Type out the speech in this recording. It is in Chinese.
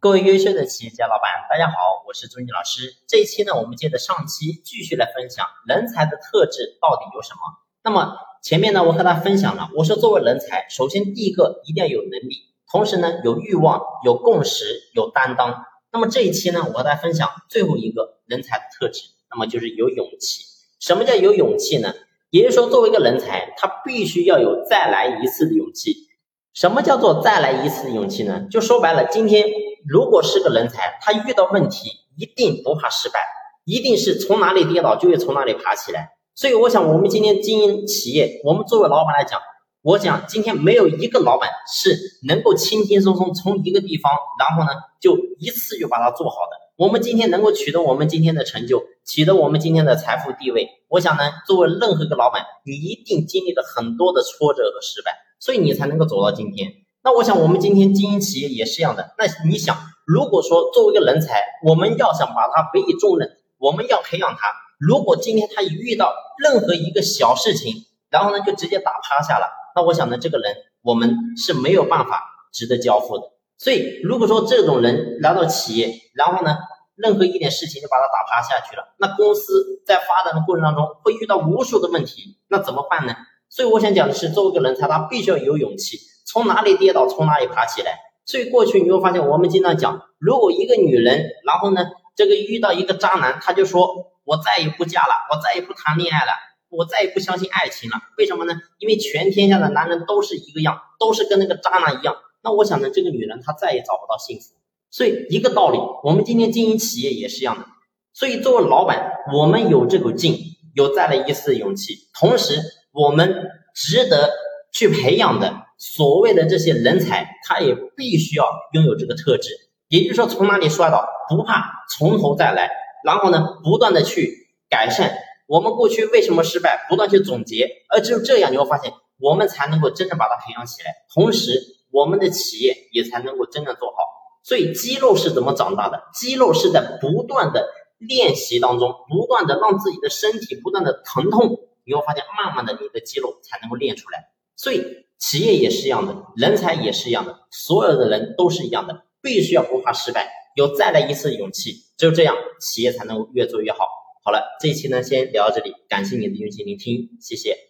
各位优秀的企业家老板，大家好，我是朱妮老师。这一期呢，我们接着上期继续来分享人才的特质到底有什么。那么前面呢，我和大家分享了，我说作为人才，首先第一个一定要有能力，同时呢有欲望、有共识、有担当。那么这一期呢，我和大家分享最后一个人才的特质，那么就是有勇气。什么叫有勇气呢？也就是说，作为一个人才，他必须要有再来一次的勇气。什么叫做再来一次的勇气呢？就说白了，今天。如果是个人才，他遇到问题一定不怕失败，一定是从哪里跌倒就会从哪里爬起来。所以，我想我们今天经营企业，我们作为老板来讲，我想今天没有一个老板是能够轻轻松松从一个地方，然后呢就一次就把它做好的。我们今天能够取得我们今天的成就，取得我们今天的财富地位，我想呢，作为任何一个老板，你一定经历了很多的挫折和失败，所以你才能够走到今天。那我想，我们今天经营企业也是一样的。那你想，如果说作为一个人才，我们要想把他委以重任，我们要培养他。如果今天他一遇到任何一个小事情，然后呢就直接打趴下了，那我想呢，这个人我们是没有办法值得交付的。所以，如果说这种人来到企业，然后呢，任何一点事情就把他打趴下去了，那公司在发展的过程当中会遇到无数的问题，那怎么办呢？所以我想讲的是，作为一个人才，他必须要有勇气。从哪里跌倒，从哪里爬起来。所以过去你会发现，我们经常讲，如果一个女人，然后呢，这个遇到一个渣男，她就说：“我再也不嫁了，我再也不谈恋爱了，我再也不相信爱情了。”为什么呢？因为全天下的男人都是一个样，都是跟那个渣男一样。那我想呢，这个女人她再也找不到幸福。所以一个道理，我们今天经营企业也是一样的。所以作为老板，我们有这股劲，有再来一次的勇气，同时我们值得去培养的。所谓的这些人才，他也必须要拥有这个特质，也就是说，从哪里摔倒不怕，从头再来，然后呢，不断的去改善。我们过去为什么失败，不断去总结，而只有这样，你会发现，我们才能够真正把它培养起来，同时，我们的企业也才能够真正做好。所以，肌肉是怎么长大的？肌肉是在不断的练习当中，不断的让自己的身体不断的疼痛，你会发现，慢慢的，你的肌肉才能够练出来。所以。企业也是一样的，人才也是一样的，所有的人都是一样的，必须要不怕失败，有再来一次的勇气，只有这样，企业才能越做越好。好了，这一期呢，先聊到这里，感谢你的用心聆听，谢谢。